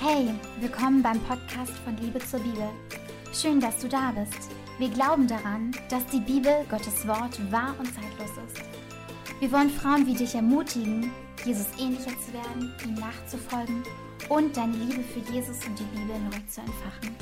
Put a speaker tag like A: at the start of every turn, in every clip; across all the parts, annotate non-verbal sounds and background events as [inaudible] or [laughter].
A: Hey, willkommen beim Podcast von Liebe zur Bibel. Schön, dass du da bist. Wir glauben daran, dass die Bibel, Gottes Wort, wahr und zeitlos ist. Wir wollen Frauen wie dich ermutigen, Jesus ähnlicher zu werden, ihm nachzufolgen und deine Liebe für Jesus und die Bibel neu zu entfachen.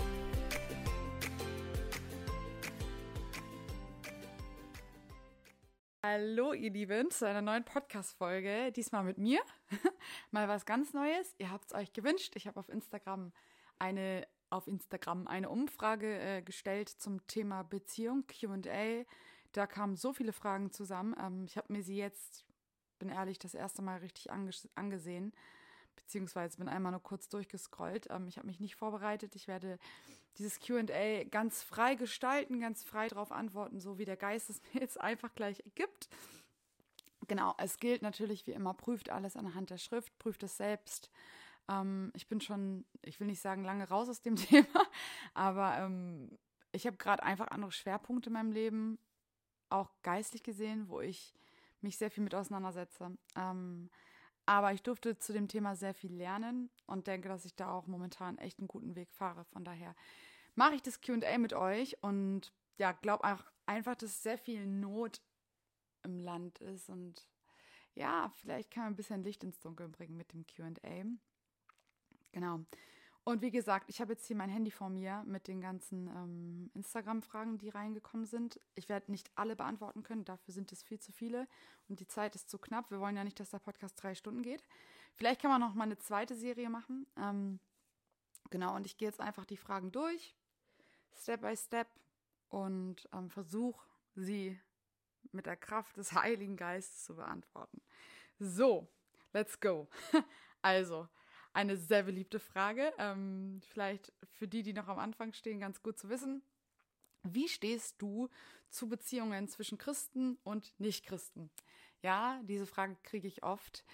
B: Hallo, ihr Lieben, zu einer neuen Podcast-Folge. Diesmal mit mir. [laughs] Mal was ganz Neues. Ihr habt es euch gewünscht. Ich habe auf Instagram eine auf Instagram eine Umfrage äh, gestellt zum Thema Beziehung, QA. Da kamen so viele Fragen zusammen. Ähm, ich habe mir sie jetzt, bin ehrlich, das erste Mal richtig anges angesehen beziehungsweise bin einmal nur kurz durchgescrollt. Ähm, ich habe mich nicht vorbereitet. Ich werde dieses QA ganz frei gestalten, ganz frei darauf antworten, so wie der Geist es [laughs] mir jetzt einfach gleich gibt. Genau, es gilt natürlich wie immer, prüft alles anhand der Schrift, prüft es selbst. Ähm, ich bin schon, ich will nicht sagen, lange raus aus dem [laughs] Thema, aber ähm, ich habe gerade einfach andere Schwerpunkte in meinem Leben, auch geistlich gesehen, wo ich mich sehr viel mit auseinandersetze. Ähm, aber ich durfte zu dem Thema sehr viel lernen und denke, dass ich da auch momentan echt einen guten Weg fahre. Von daher mache ich das QA mit euch und ja, glaube einfach, dass sehr viel Not im Land ist und ja, vielleicht kann man ein bisschen Licht ins Dunkel bringen mit dem QA. Genau. Und wie gesagt, ich habe jetzt hier mein Handy vor mir mit den ganzen ähm, Instagram-Fragen, die reingekommen sind. Ich werde nicht alle beantworten können, dafür sind es viel zu viele und die Zeit ist zu knapp. Wir wollen ja nicht, dass der Podcast drei Stunden geht. Vielleicht kann man noch mal eine zweite Serie machen. Ähm, genau, und ich gehe jetzt einfach die Fragen durch, Step by Step, und ähm, versuche sie mit der Kraft des Heiligen Geistes zu beantworten. So, let's go. [laughs] also, eine sehr beliebte Frage. Ähm, vielleicht für die, die noch am Anfang stehen, ganz gut zu wissen. Wie stehst du zu Beziehungen zwischen Christen und Nichtchristen? Ja, diese Frage kriege ich oft.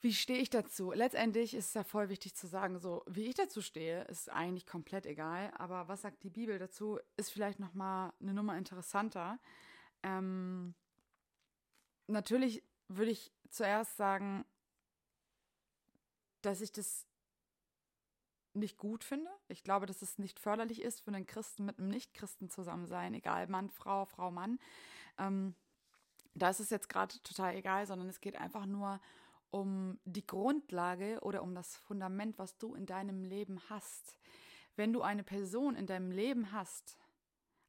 B: Wie stehe ich dazu? Letztendlich ist es ja voll wichtig zu sagen, so wie ich dazu stehe, ist eigentlich komplett egal. Aber was sagt die Bibel dazu, ist vielleicht noch mal eine Nummer interessanter. Ähm, natürlich würde ich zuerst sagen, dass ich das nicht gut finde. Ich glaube, dass es nicht förderlich ist für einen Christen mit einem Nichtchristen zusammen sein, egal Mann, Frau, Frau, Mann. Ähm, da ist es jetzt gerade total egal, sondern es geht einfach nur um die Grundlage oder um das Fundament, was du in deinem Leben hast. Wenn du eine Person in deinem Leben hast,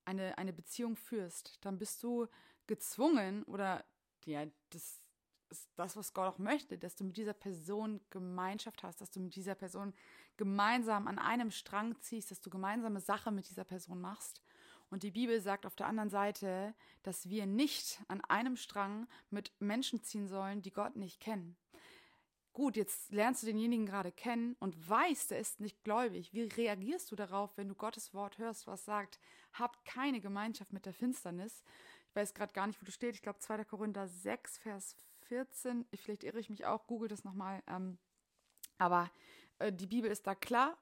B: eine, eine Beziehung führst, dann bist du gezwungen oder ja, das ist das, was Gott auch möchte, dass du mit dieser Person Gemeinschaft hast, dass du mit dieser Person gemeinsam an einem Strang ziehst, dass du gemeinsame Sache mit dieser Person machst. Und die Bibel sagt auf der anderen Seite, dass wir nicht an einem Strang mit Menschen ziehen sollen, die Gott nicht kennen. Gut, jetzt lernst du denjenigen gerade kennen und weißt, er ist nicht gläubig. Wie reagierst du darauf, wenn du Gottes Wort hörst, was sagt, habt keine Gemeinschaft mit der Finsternis? Ich weiß gerade gar nicht, wo du stehst. Ich glaube, 2. Korinther 6, Vers 14, vielleicht irre ich mich auch, google das nochmal. Ähm, aber äh, die Bibel ist da klar.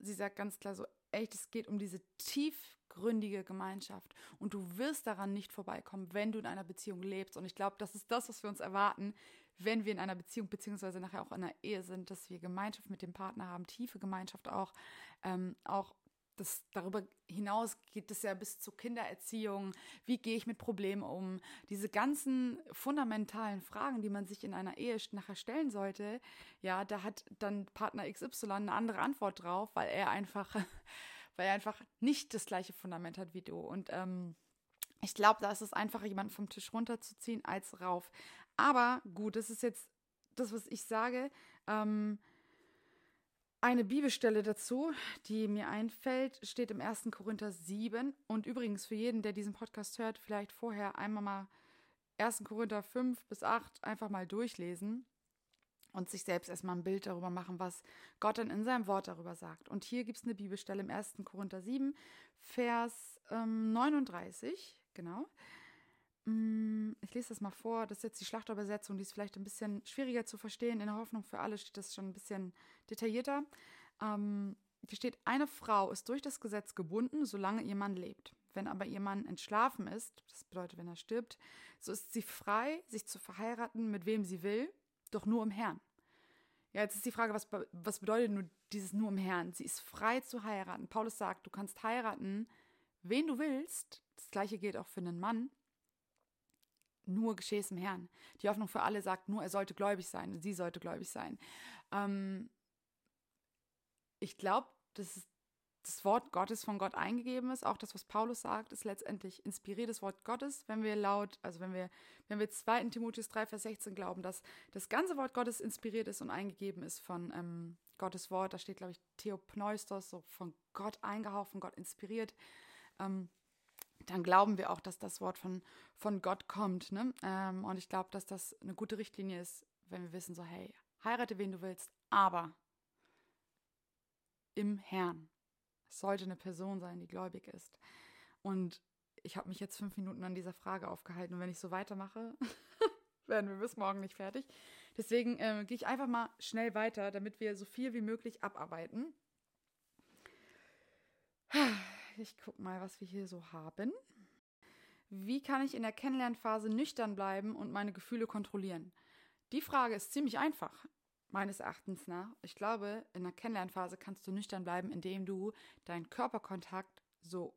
B: Sie sagt ganz klar so, echt, es geht um diese tiefgründige Gemeinschaft. Und du wirst daran nicht vorbeikommen, wenn du in einer Beziehung lebst. Und ich glaube, das ist das, was wir uns erwarten, wenn wir in einer Beziehung beziehungsweise nachher auch in einer Ehe sind, dass wir Gemeinschaft mit dem Partner haben, tiefe Gemeinschaft auch, ähm, auch das, darüber hinaus geht es ja bis zur Kindererziehung. Wie gehe ich mit Problemen um? Diese ganzen fundamentalen Fragen, die man sich in einer Ehe nachher stellen sollte, ja, da hat dann Partner XY eine andere Antwort drauf, weil er einfach, [laughs] weil er einfach nicht das gleiche Fundament hat wie du. Und ähm, ich glaube, da ist es einfacher, jemanden vom Tisch runterzuziehen als rauf. Aber gut, das ist jetzt das, was ich sage. Ähm, eine Bibelstelle dazu, die mir einfällt, steht im 1. Korinther 7. Und übrigens für jeden, der diesen Podcast hört, vielleicht vorher einmal mal 1. Korinther 5 bis 8 einfach mal durchlesen und sich selbst erstmal ein Bild darüber machen, was Gott dann in seinem Wort darüber sagt. Und hier gibt es eine Bibelstelle im 1. Korinther 7, Vers ähm, 39, genau. Mm, ich lese das mal vor. Das ist jetzt die Schlachterübersetzung, die ist vielleicht ein bisschen schwieriger zu verstehen. In der Hoffnung für alle steht das schon ein bisschen detaillierter. Ähm, hier steht, eine Frau ist durch das Gesetz gebunden, solange ihr Mann lebt. Wenn aber ihr Mann entschlafen ist, das bedeutet, wenn er stirbt, so ist sie frei, sich zu verheiraten, mit wem sie will, doch nur im Herrn. Ja, jetzt ist die Frage, was, was bedeutet nur dieses nur im Herrn? Sie ist frei zu heiraten. Paulus sagt, du kannst heiraten, wen du willst. Das gleiche gilt auch für einen Mann. Nur geschehe es im Herrn. Die Hoffnung für alle sagt nur, er sollte gläubig sein, sie sollte gläubig sein. Ähm, ich glaube, das ist das Wort Gottes von Gott eingegeben ist, auch das, was Paulus sagt, ist letztendlich inspiriertes Wort Gottes, wenn wir laut, also wenn wir, wenn wir 2. Timotheus 3, Vers 16 glauben, dass das ganze Wort Gottes inspiriert ist und eingegeben ist von ähm, Gottes Wort, da steht, glaube ich, Theopneustos, so von Gott eingehaucht, von Gott inspiriert, ähm, dann glauben wir auch, dass das Wort von, von Gott kommt. Ne? Ähm, und ich glaube, dass das eine gute Richtlinie ist, wenn wir wissen, so, hey, heirate wen du willst, aber im Herrn. Es sollte eine Person sein, die gläubig ist. Und ich habe mich jetzt fünf Minuten an dieser Frage aufgehalten. Und wenn ich so weitermache, [laughs] werden wir bis morgen nicht fertig. Deswegen äh, gehe ich einfach mal schnell weiter, damit wir so viel wie möglich abarbeiten. Ich gucke mal, was wir hier so haben. Wie kann ich in der Kennenlernphase nüchtern bleiben und meine Gefühle kontrollieren? Die Frage ist ziemlich einfach meines Erachtens nach. Ich glaube, in der Kennenlernphase kannst du nüchtern bleiben, indem du deinen Körperkontakt so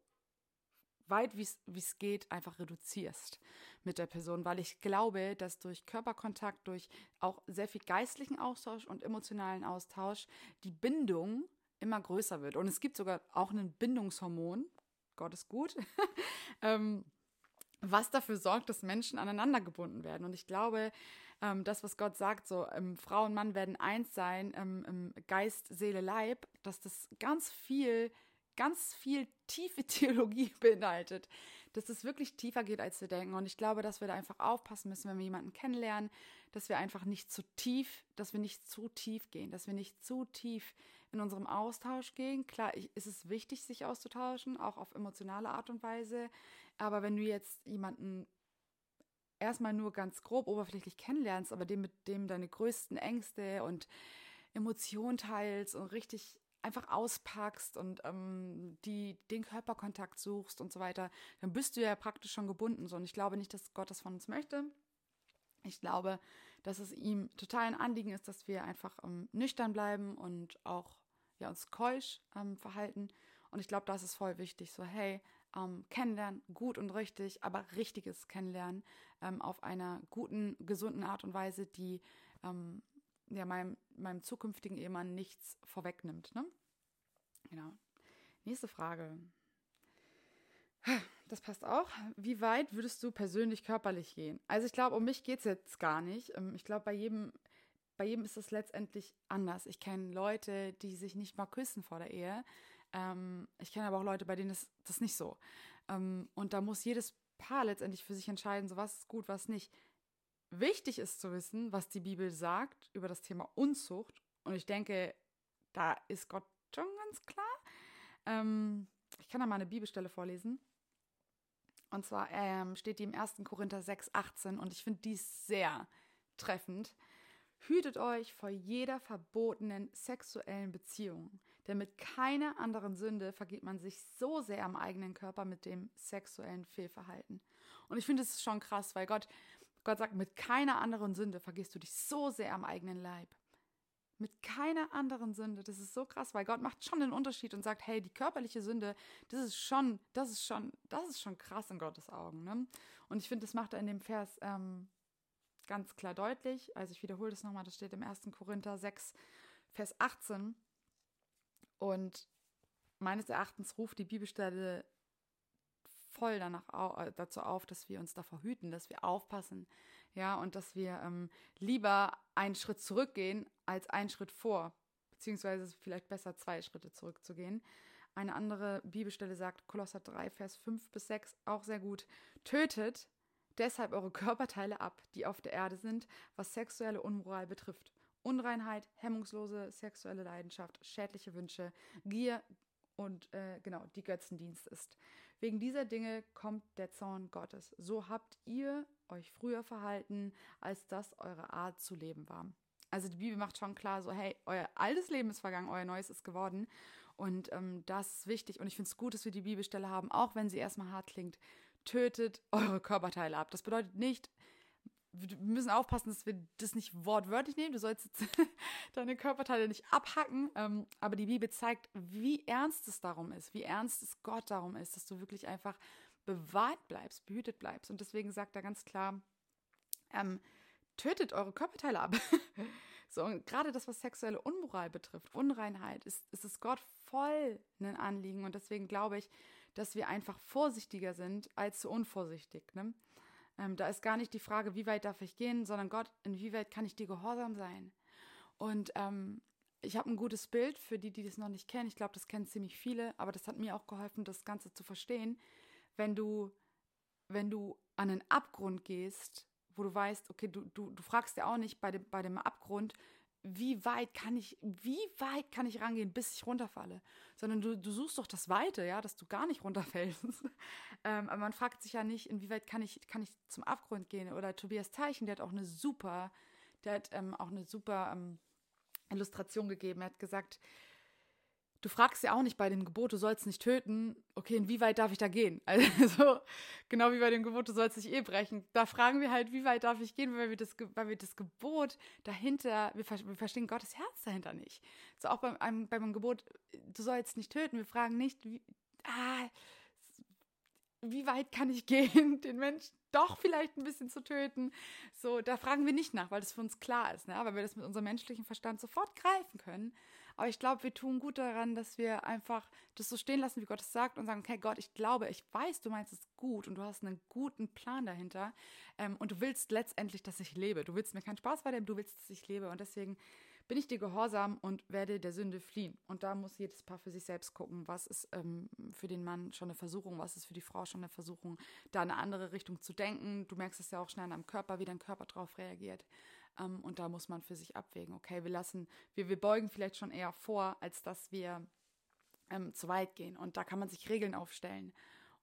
B: weit wie es geht einfach reduzierst mit der Person, weil ich glaube, dass durch Körperkontakt, durch auch sehr viel geistlichen Austausch und emotionalen Austausch die Bindung immer größer wird. Und es gibt sogar auch ein Bindungshormon, Gott ist gut, [laughs] ähm, was dafür sorgt, dass Menschen aneinander gebunden werden. Und ich glaube, ähm, das, was Gott sagt, so ähm, Frau und Mann werden eins sein, ähm, Geist, Seele, Leib, dass das ganz viel, ganz viel tiefe [laughs] Theologie beinhaltet. Dass es wirklich tiefer geht, als wir denken. Und ich glaube, dass wir da einfach aufpassen müssen, wenn wir jemanden kennenlernen, dass wir einfach nicht zu tief, dass wir nicht zu tief gehen, dass wir nicht zu tief in unserem Austausch gehen. Klar, ist es wichtig, sich auszutauschen, auch auf emotionale Art und Weise. Aber wenn du jetzt jemanden erstmal nur ganz grob oberflächlich kennenlernst, aber dem mit dem deine größten Ängste und Emotionen teilst und richtig einfach auspackst und ähm, die den Körperkontakt suchst und so weiter, dann bist du ja praktisch schon gebunden. So. Und ich glaube nicht, dass Gott das von uns möchte. Ich glaube, dass es ihm total ein Anliegen ist, dass wir einfach ähm, nüchtern bleiben und auch ja, uns keusch ähm, verhalten. Und ich glaube, das ist voll wichtig. So, hey, ähm, kennenlernen, gut und richtig, aber richtiges Kennenlernen ähm, auf einer guten, gesunden Art und Weise, die ähm, ja, meinem, meinem zukünftigen Ehemann nichts vorwegnimmt. Ne? Genau. Nächste Frage. Das passt auch. Wie weit würdest du persönlich körperlich gehen? Also ich glaube, um mich geht es jetzt gar nicht. Ähm, ich glaube, bei jedem, bei jedem ist es letztendlich anders. Ich kenne Leute, die sich nicht mal küssen vor der Ehe. Ähm, ich kenne aber auch Leute, bei denen ist das nicht so. Ähm, und da muss jedes Paar letztendlich für sich entscheiden, so was ist gut, was nicht. Wichtig ist zu wissen, was die Bibel sagt über das Thema Unzucht. Und ich denke, da ist Gott schon ganz klar. Ähm, ich kann da mal eine Bibelstelle vorlesen. Und zwar ähm, steht die im 1. Korinther 6, 18 und ich finde die sehr treffend. Hütet euch vor jeder verbotenen sexuellen Beziehung, denn mit keiner anderen Sünde vergeht man sich so sehr am eigenen Körper mit dem sexuellen Fehlverhalten. Und ich finde es schon krass, weil Gott, Gott sagt, mit keiner anderen Sünde vergehst du dich so sehr am eigenen Leib. Mit keiner anderen Sünde. Das ist so krass, weil Gott macht schon den Unterschied und sagt, hey, die körperliche Sünde, das ist schon, das ist schon, das ist schon krass in Gottes Augen. Ne? Und ich finde, das macht er in dem Vers ähm, ganz klar deutlich. Also ich wiederhole das nochmal, das steht im 1. Korinther 6, Vers 18. Und meines Erachtens ruft die Bibelstelle voll danach äh, dazu auf, dass wir uns davor hüten, dass wir aufpassen, ja, und dass wir ähm, lieber einen Schritt zurückgehen als einen Schritt vor, beziehungsweise vielleicht besser zwei Schritte zurückzugehen. Eine andere Bibelstelle sagt, Kolosser 3, Vers 5 bis 6, auch sehr gut, tötet deshalb eure Körperteile ab, die auf der Erde sind, was sexuelle Unmoral betrifft. Unreinheit, hemmungslose sexuelle Leidenschaft, schädliche Wünsche, Gier und äh, genau, die Götzendienst ist. Wegen dieser Dinge kommt der Zorn Gottes. So habt ihr euch früher verhalten, als das eure Art zu leben war. Also die Bibel macht schon klar, so hey, euer altes Leben ist vergangen, euer neues ist geworden. Und ähm, das ist wichtig. Und ich finde es gut, dass wir die Bibelstelle haben, auch wenn sie erstmal hart klingt tötet eure Körperteile ab. Das bedeutet nicht, wir müssen aufpassen, dass wir das nicht wortwörtlich nehmen. Du sollst [laughs] deine Körperteile nicht abhacken. Ähm, aber die Bibel zeigt, wie ernst es darum ist, wie ernst es Gott darum ist, dass du wirklich einfach bewahrt bleibst, behütet bleibst. Und deswegen sagt er ganz klar, ähm, tötet eure Körperteile ab. [laughs] so, und gerade das, was sexuelle Unmoral betrifft, Unreinheit, ist, ist es Gott voll ein Anliegen. Und deswegen glaube ich, dass wir einfach vorsichtiger sind als zu unvorsichtig. Ne? Ähm, da ist gar nicht die Frage, wie weit darf ich gehen, sondern Gott, inwieweit kann ich dir gehorsam sein? Und ähm, ich habe ein gutes Bild für die, die das noch nicht kennen. Ich glaube, das kennen ziemlich viele, aber das hat mir auch geholfen, das Ganze zu verstehen. Wenn du, wenn du an einen Abgrund gehst, wo du weißt, okay, du, du, du fragst ja auch nicht bei dem, bei dem Abgrund, wie weit kann ich, wie weit kann ich rangehen, bis ich runterfalle? Sondern du, du suchst doch das Weite, ja, dass du gar nicht runterfällst. [laughs] ähm, aber man fragt sich ja nicht, inwieweit kann ich, kann ich zum Abgrund gehen? Oder Tobias Teichen, der hat auch eine super, der hat ähm, auch eine super ähm, Illustration gegeben. Er hat gesagt, du fragst ja auch nicht bei dem Gebot, du sollst nicht töten, okay, inwieweit darf ich da gehen? [laughs] Also, genau wie bei dem Gebot, du sollst nicht eh brechen. Da fragen wir halt, wie weit darf ich gehen, weil wir das, weil wir das Gebot dahinter, wir, wir verstehen Gottes Herz dahinter nicht. So auch beim, einem, beim Gebot, du sollst nicht töten, wir fragen nicht, wie, ah, wie weit kann ich gehen, [laughs] den Menschen doch vielleicht ein bisschen zu töten. So, da fragen wir nicht nach, weil das für uns klar ist, ne? weil wir das mit unserem menschlichen Verstand sofort greifen können. Aber ich glaube, wir tun gut daran, dass wir einfach das so stehen lassen, wie Gott es sagt und sagen, okay, Gott, ich glaube, ich weiß, du meinst es gut und du hast einen guten Plan dahinter ähm, und du willst letztendlich, dass ich lebe. Du willst mir keinen Spaß bei dem, du willst, dass ich lebe und deswegen bin ich dir gehorsam und werde der Sünde fliehen. Und da muss jedes Paar für sich selbst gucken, was ist ähm, für den Mann schon eine Versuchung, was ist für die Frau schon eine Versuchung, da eine andere Richtung zu denken. Du merkst es ja auch schnell deinem Körper, wie dein Körper darauf reagiert. Ähm, und da muss man für sich abwägen, okay, wir lassen, wir, wir beugen vielleicht schon eher vor, als dass wir ähm, zu weit gehen. Und da kann man sich Regeln aufstellen.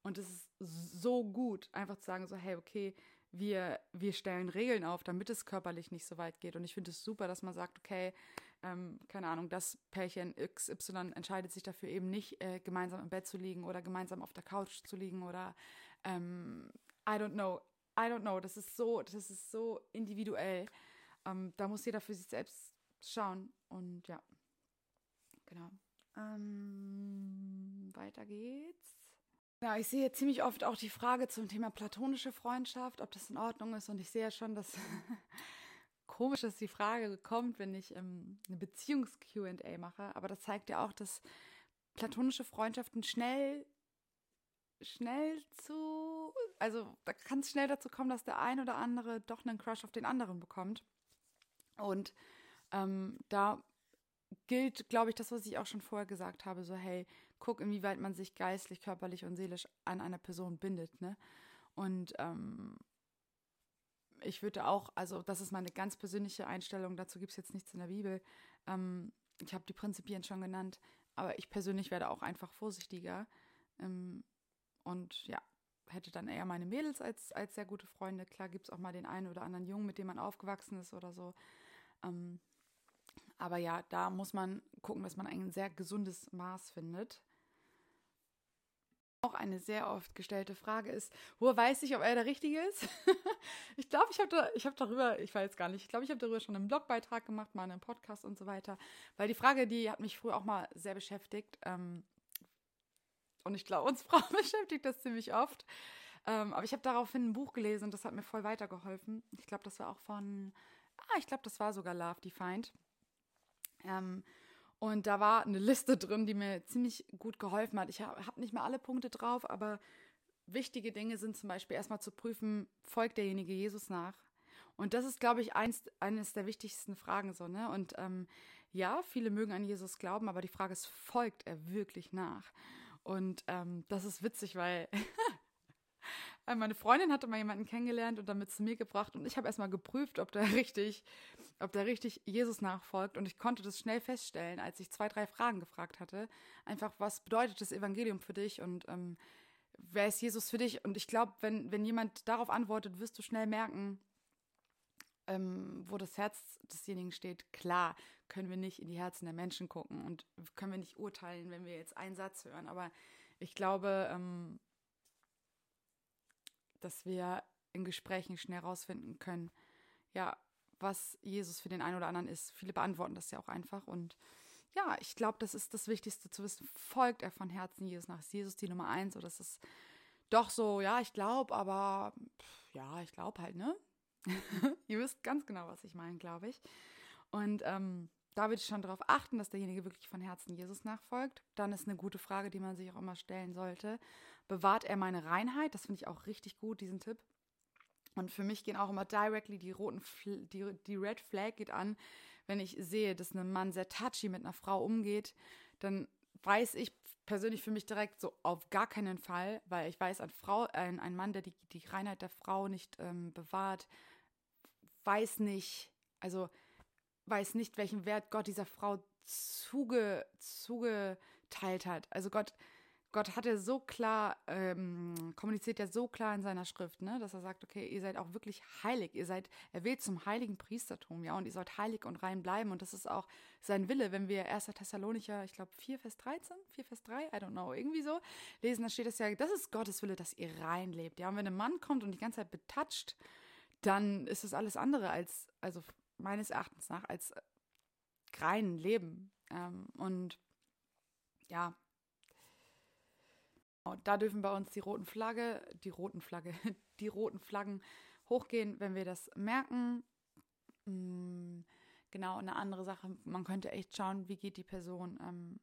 B: Und es ist so gut, einfach zu sagen, so, hey, okay, wir, wir stellen Regeln auf, damit es körperlich nicht so weit geht. Und ich finde es super, dass man sagt, okay, ähm, keine Ahnung, das Pärchen XY entscheidet sich dafür eben nicht, äh, gemeinsam im Bett zu liegen oder gemeinsam auf der Couch zu liegen oder ähm, I don't know, I don't know. Das ist so, das ist so individuell. Ähm, da muss jeder für sich selbst schauen. Und ja, genau. Ähm, weiter geht's. Ja, ich sehe ziemlich oft auch die Frage zum Thema platonische Freundschaft, ob das in Ordnung ist. Und ich sehe ja schon, dass [laughs] komisch ist die Frage kommt, wenn ich ähm, eine Beziehungs-QA mache. Aber das zeigt ja auch, dass platonische Freundschaften schnell, schnell zu, also da kann es schnell dazu kommen, dass der ein oder andere doch einen Crush auf den anderen bekommt. Und ähm, da gilt, glaube ich, das, was ich auch schon vorher gesagt habe, so hey, guck, inwieweit man sich geistlich, körperlich und seelisch an einer Person bindet, ne? Und ähm, ich würde auch, also das ist meine ganz persönliche Einstellung, dazu gibt es jetzt nichts in der Bibel. Ähm, ich habe die Prinzipien schon genannt, aber ich persönlich werde auch einfach vorsichtiger. Ähm, und ja, hätte dann eher meine Mädels als, als sehr gute Freunde. Klar gibt es auch mal den einen oder anderen Jungen, mit dem man aufgewachsen ist oder so. Ähm, aber ja, da muss man gucken, dass man ein sehr gesundes Maß findet. Auch eine sehr oft gestellte Frage ist, woher weiß ich, ob er der Richtige ist? [laughs] ich glaube, ich habe da, hab darüber, ich weiß gar nicht, ich glaube, ich habe darüber schon einen Blogbeitrag gemacht, mal einen Podcast und so weiter. Weil die Frage, die hat mich früher auch mal sehr beschäftigt. Ähm, und ich glaube, uns [laughs] Frauen beschäftigt das ziemlich oft. Ähm, aber ich habe daraufhin ein Buch gelesen und das hat mir voll weitergeholfen. Ich glaube, das war auch von ah, ich glaube, das war sogar Love Defined. Ähm, und da war eine Liste drin, die mir ziemlich gut geholfen hat. Ich habe hab nicht mehr alle Punkte drauf, aber wichtige Dinge sind zum Beispiel erstmal zu prüfen, folgt derjenige Jesus nach? Und das ist, glaube ich, eins, eines der wichtigsten Fragen so, ne? Und ähm, ja, viele mögen an Jesus glauben, aber die Frage ist, folgt er wirklich nach? Und ähm, das ist witzig, weil [laughs] Äh, meine Freundin hatte mal jemanden kennengelernt und damit zu mir gebracht und ich habe erstmal geprüft, ob der [laughs] richtig, ob der richtig Jesus nachfolgt und ich konnte das schnell feststellen, als ich zwei, drei Fragen gefragt hatte. Einfach, was bedeutet das Evangelium für dich und ähm, wer ist Jesus für dich? Und ich glaube, wenn, wenn jemand darauf antwortet, wirst du schnell merken, ähm, wo das Herz desjenigen steht. Klar, können wir nicht in die Herzen der Menschen gucken und können wir nicht urteilen, wenn wir jetzt einen Satz hören. Aber ich glaube, ähm, dass wir in Gesprächen schnell rausfinden können, ja, was Jesus für den einen oder anderen ist. Viele beantworten das ja auch einfach und ja, ich glaube, das ist das Wichtigste zu wissen. Folgt er von Herzen Jesus nach? Ist Jesus die Nummer eins oder ist es doch so, ja, ich glaube, aber pff, ja, ich glaube halt, ne? [laughs] Ihr wisst ganz genau, was ich meine, glaube ich. Und ähm, da würde ich schon darauf achten, dass derjenige wirklich von Herzen Jesus nachfolgt. Dann ist eine gute Frage, die man sich auch immer stellen sollte. Bewahrt er meine Reinheit? Das finde ich auch richtig gut, diesen Tipp. Und für mich gehen auch immer directly die roten, die, die Red Flag geht an, wenn ich sehe, dass ein Mann sehr touchy mit einer Frau umgeht, dann weiß ich persönlich für mich direkt so auf gar keinen Fall, weil ich weiß, ein, Frau, ein, ein Mann, der die, die Reinheit der Frau nicht ähm, bewahrt, weiß nicht, also weiß nicht, welchen Wert Gott dieser Frau zuge, zugeteilt hat. Also Gott, Gott hat ja so klar, ähm, kommuniziert ja so klar in seiner Schrift, ne, dass er sagt, okay, ihr seid auch wirklich heilig, ihr seid erwählt zum heiligen Priestertum, ja, und ihr sollt heilig und rein bleiben. Und das ist auch sein Wille, wenn wir 1. Thessalonicher, ich glaube 4, Vers 13, 4, Vers 3, I don't know, irgendwie so, lesen, da steht es ja, das ist Gottes Wille, dass ihr rein lebt. Ja, und wenn ein Mann kommt und die ganze Zeit betatscht, dann ist es alles andere als, also meines Erachtens nach, als rein Leben. Ähm, und ja, da dürfen bei uns die roten Flagge, die roten Flagge, [laughs] die roten Flaggen hochgehen, wenn wir das merken. Mm, genau, eine andere Sache, man könnte echt schauen, wie geht die Person ähm,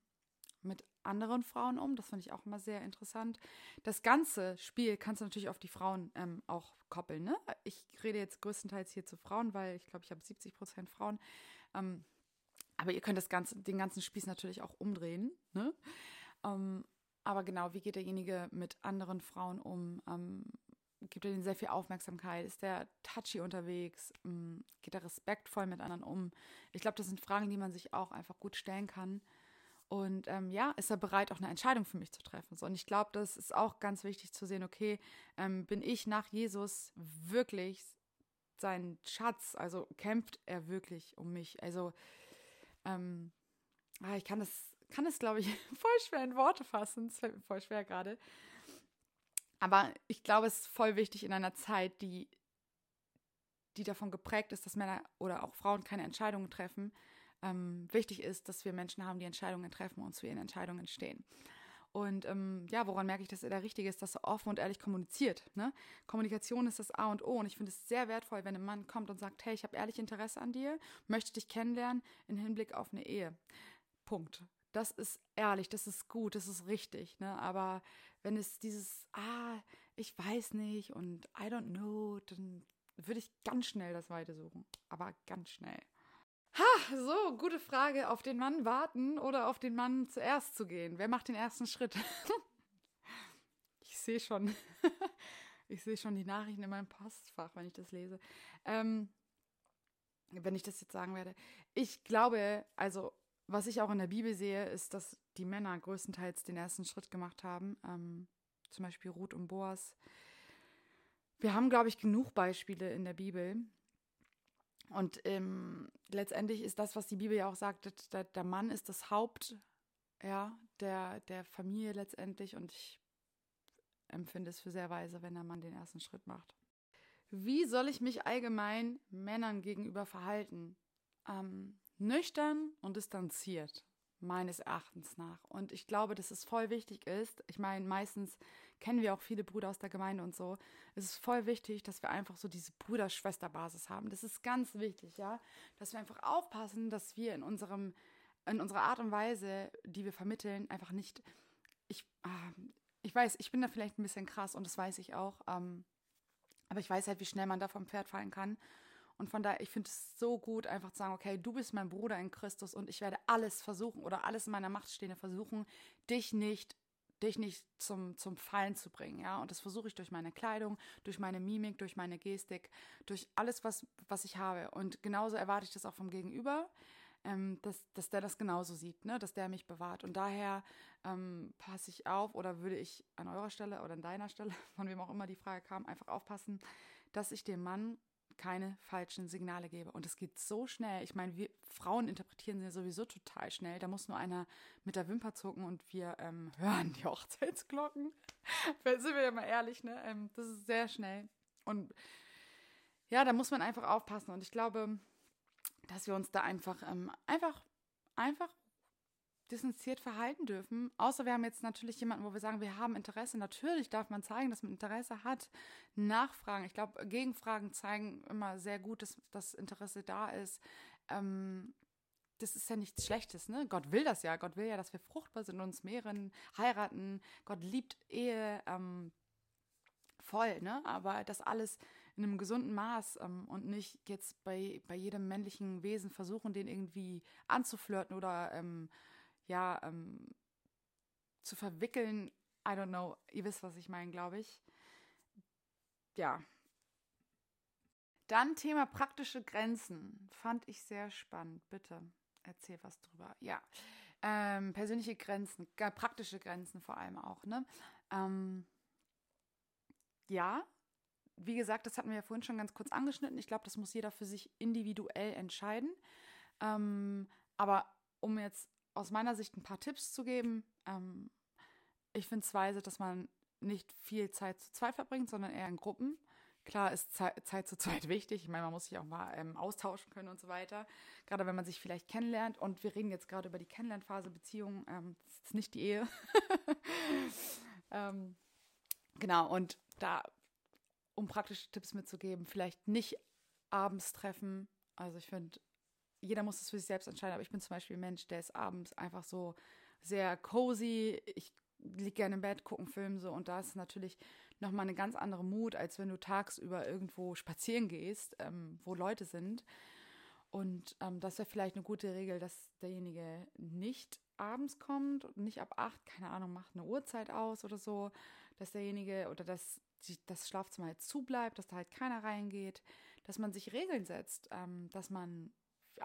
B: mit anderen Frauen um. Das finde ich auch immer sehr interessant. Das ganze Spiel kannst du natürlich auf die Frauen ähm, auch koppeln. Ne? Ich rede jetzt größtenteils hier zu Frauen, weil ich glaube, ich habe 70 Prozent Frauen. Ähm, aber ihr könnt das ganze, den ganzen Spieß natürlich auch umdrehen. Ne? Ähm, aber genau, wie geht derjenige mit anderen Frauen um? Ähm, gibt er denen sehr viel Aufmerksamkeit? Ist der touchy unterwegs? Ähm, geht er respektvoll mit anderen um? Ich glaube, das sind Fragen, die man sich auch einfach gut stellen kann. Und ähm, ja, ist er bereit, auch eine Entscheidung für mich zu treffen? So, und ich glaube, das ist auch ganz wichtig zu sehen, okay, ähm, bin ich nach Jesus wirklich sein Schatz? Also kämpft er wirklich um mich? Also, ähm, ah, ich kann das kann es, glaube ich, [laughs] voll schwer in Worte fassen. Es fällt mir voll schwer gerade. Aber ich glaube, es ist voll wichtig in einer Zeit, die, die davon geprägt ist, dass Männer oder auch Frauen keine Entscheidungen treffen. Ähm, wichtig ist, dass wir Menschen haben, die Entscheidungen treffen und zu ihren Entscheidungen stehen. Und ähm, ja, woran merke ich, dass er der Richtige ist, dass er offen und ehrlich kommuniziert. Ne? Kommunikation ist das A und O. Und ich finde es sehr wertvoll, wenn ein Mann kommt und sagt, hey, ich habe ehrlich Interesse an dir, möchte dich kennenlernen im Hinblick auf eine Ehe. Punkt das ist ehrlich, das ist gut, das ist richtig, ne? Aber wenn es dieses, ah, ich weiß nicht und I don't know, dann würde ich ganz schnell das Weite suchen. Aber ganz schnell. So, gute Frage. Auf den Mann warten oder auf den Mann zuerst zu gehen? Wer macht den ersten Schritt? [laughs] ich sehe schon, [laughs] ich sehe schon die Nachrichten in meinem Postfach, wenn ich das lese. Ähm, wenn ich das jetzt sagen werde. Ich glaube, also was ich auch in der Bibel sehe, ist, dass die Männer größtenteils den ersten Schritt gemacht haben. Ähm, zum Beispiel Ruth und Boas. Wir haben, glaube ich, genug Beispiele in der Bibel. Und ähm, letztendlich ist das, was die Bibel ja auch sagt, der, der Mann ist das Haupt ja, der, der Familie letztendlich. Und ich empfinde es für sehr weise, wenn der Mann den ersten Schritt macht. Wie soll ich mich allgemein Männern gegenüber verhalten? Ähm, nüchtern und distanziert, meines Erachtens nach. Und ich glaube, dass es voll wichtig ist. Ich meine, meistens kennen wir auch viele Brüder aus der Gemeinde und so. Es ist voll wichtig, dass wir einfach so diese Bruder-Schwester-Basis haben. Das ist ganz wichtig, ja. Dass wir einfach aufpassen, dass wir in unserem, in unserer Art und Weise, die wir vermitteln, einfach nicht. Ich, ah, ich weiß, ich bin da vielleicht ein bisschen krass und das weiß ich auch. Ähm, aber ich weiß halt, wie schnell man da vom Pferd fallen kann. Und von daher, ich finde es so gut, einfach zu sagen, okay, du bist mein Bruder in Christus und ich werde alles versuchen oder alles in meiner Macht Stehende versuchen, dich nicht dich nicht zum, zum Fallen zu bringen, ja. Und das versuche ich durch meine Kleidung, durch meine Mimik, durch meine Gestik, durch alles, was, was ich habe. Und genauso erwarte ich das auch vom Gegenüber, ähm, dass, dass der das genauso sieht, ne? dass der mich bewahrt. Und daher ähm, passe ich auf oder würde ich an eurer Stelle oder an deiner Stelle, [laughs] von wem auch immer die Frage kam, einfach aufpassen, dass ich dem Mann keine falschen Signale gebe. Und es geht so schnell. Ich meine, wir Frauen interpretieren sie sowieso total schnell. Da muss nur einer mit der Wimper zucken und wir ähm, hören die [laughs] Hochzeitsglocken. sind wir ja mal ehrlich, ne? Ähm, das ist sehr schnell. Und ja, da muss man einfach aufpassen. Und ich glaube, dass wir uns da einfach, ähm, einfach, einfach distanziert verhalten dürfen. Außer wir haben jetzt natürlich jemanden, wo wir sagen, wir haben Interesse. Natürlich darf man zeigen, dass man Interesse hat. Nachfragen. Ich glaube, Gegenfragen zeigen immer sehr gut, dass das Interesse da ist. Ähm, das ist ja nichts Schlechtes, ne? Gott will das ja. Gott will ja, dass wir fruchtbar sind, uns mehren, heiraten. Gott liebt Ehe ähm, voll, ne? Aber das alles in einem gesunden Maß ähm, und nicht jetzt bei, bei jedem männlichen Wesen versuchen, den irgendwie anzuflirten oder ähm, ja, ähm, zu verwickeln. I don't know. Ihr wisst, was ich meine, glaube ich. Ja. Dann Thema praktische Grenzen. Fand ich sehr spannend. Bitte erzähl was drüber. Ja. Ähm, persönliche Grenzen, praktische Grenzen vor allem auch. Ne? Ähm, ja, wie gesagt, das hatten wir ja vorhin schon ganz kurz angeschnitten. Ich glaube, das muss jeder für sich individuell entscheiden. Ähm, aber um jetzt aus meiner Sicht ein paar Tipps zu geben. Ähm, ich finde es weise, dass man nicht viel Zeit zu zweit verbringt, sondern eher in Gruppen. Klar ist Zeit, Zeit zu zweit [laughs] wichtig. Ich meine, man muss sich auch mal ähm, austauschen können und so weiter. Gerade wenn man sich vielleicht kennenlernt. Und wir reden jetzt gerade über die Kennenlernphase Beziehung. Ähm, das ist nicht die Ehe. [laughs] ähm, genau. Und da, um praktische Tipps mitzugeben, vielleicht nicht abends treffen. Also ich finde, jeder muss es für sich selbst entscheiden, aber ich bin zum Beispiel ein Mensch, der ist abends einfach so sehr cozy. Ich liege gerne im Bett, gucke einen Film so und da ist natürlich nochmal eine ganz andere Mut, als wenn du tagsüber irgendwo spazieren gehst, ähm, wo Leute sind. Und ähm, das wäre vielleicht eine gute Regel, dass derjenige nicht abends kommt nicht ab acht, keine Ahnung, macht eine Uhrzeit aus oder so, dass derjenige oder dass das Schlafzimmer halt zu bleibt, dass da halt keiner reingeht, dass man sich Regeln setzt, ähm, dass man